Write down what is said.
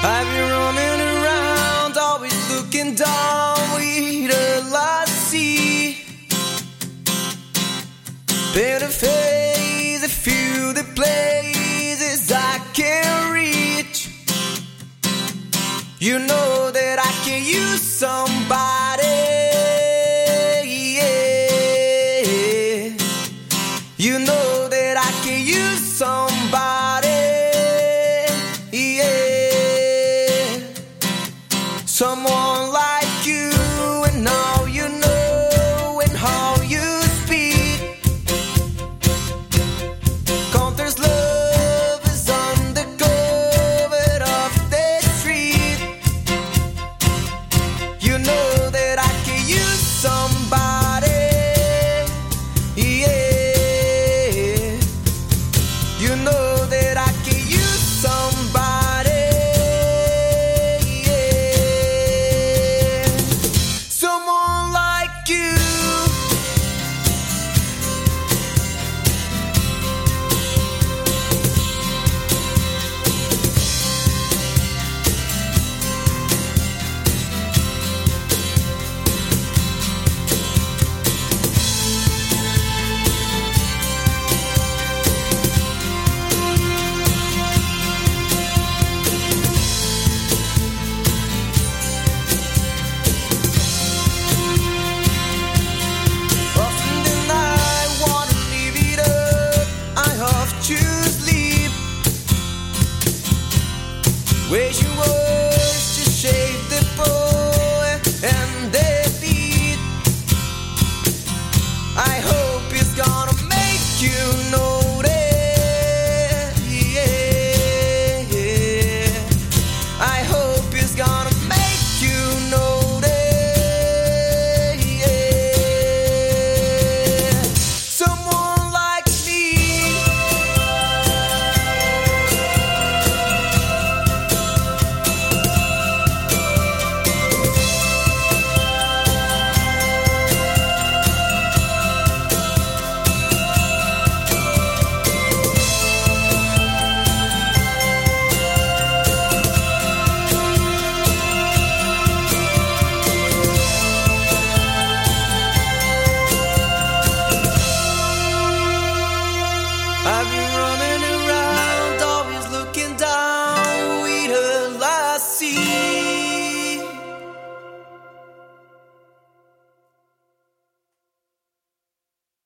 I've been roaming around, always looking down. We a lot see. Been a phase, a few the places I can reach. You know that I can use somebody. Yeah. You know that I can use somebody. Someone Waging words